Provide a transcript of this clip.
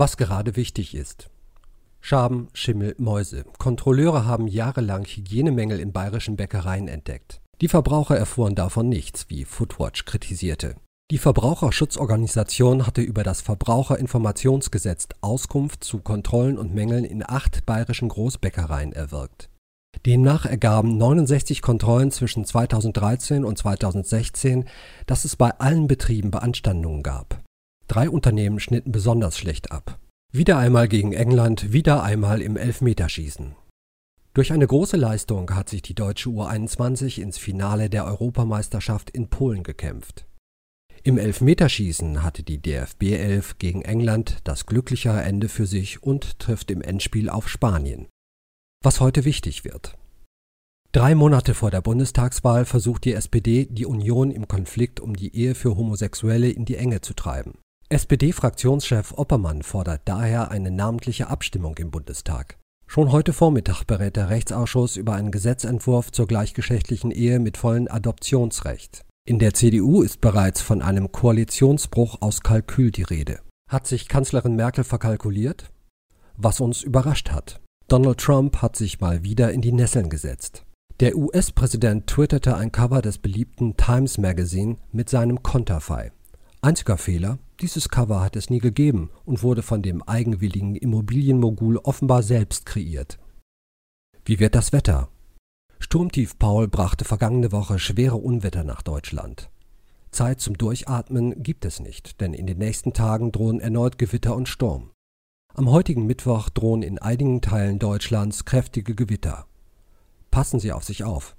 Was gerade wichtig ist. Schaben, Schimmel, Mäuse. Kontrolleure haben jahrelang Hygienemängel in bayerischen Bäckereien entdeckt. Die Verbraucher erfuhren davon nichts, wie Foodwatch kritisierte. Die Verbraucherschutzorganisation hatte über das Verbraucherinformationsgesetz Auskunft zu Kontrollen und Mängeln in acht bayerischen Großbäckereien erwirkt. Demnach ergaben 69 Kontrollen zwischen 2013 und 2016, dass es bei allen Betrieben Beanstandungen gab. Drei Unternehmen schnitten besonders schlecht ab. Wieder einmal gegen England, wieder einmal im Elfmeterschießen. Durch eine große Leistung hat sich die deutsche U21 ins Finale der Europameisterschaft in Polen gekämpft. Im Elfmeterschießen hatte die DFB 11 gegen England das glücklichere Ende für sich und trifft im Endspiel auf Spanien. Was heute wichtig wird. Drei Monate vor der Bundestagswahl versucht die SPD, die Union im Konflikt um die Ehe für Homosexuelle in die Enge zu treiben. SPD-Fraktionschef Oppermann fordert daher eine namentliche Abstimmung im Bundestag. Schon heute Vormittag berät der Rechtsausschuss über einen Gesetzentwurf zur gleichgeschlechtlichen Ehe mit vollem Adoptionsrecht. In der CDU ist bereits von einem Koalitionsbruch aus Kalkül die Rede. Hat sich Kanzlerin Merkel verkalkuliert? Was uns überrascht hat. Donald Trump hat sich mal wieder in die Nesseln gesetzt. Der US-Präsident twitterte ein Cover des beliebten Times Magazine mit seinem Konterfei. Einziger Fehler, dieses Cover hat es nie gegeben und wurde von dem eigenwilligen Immobilienmogul offenbar selbst kreiert. Wie wird das Wetter? Sturmtief Paul brachte vergangene Woche schwere Unwetter nach Deutschland. Zeit zum Durchatmen gibt es nicht, denn in den nächsten Tagen drohen erneut Gewitter und Sturm. Am heutigen Mittwoch drohen in einigen Teilen Deutschlands kräftige Gewitter. Passen Sie auf sich auf.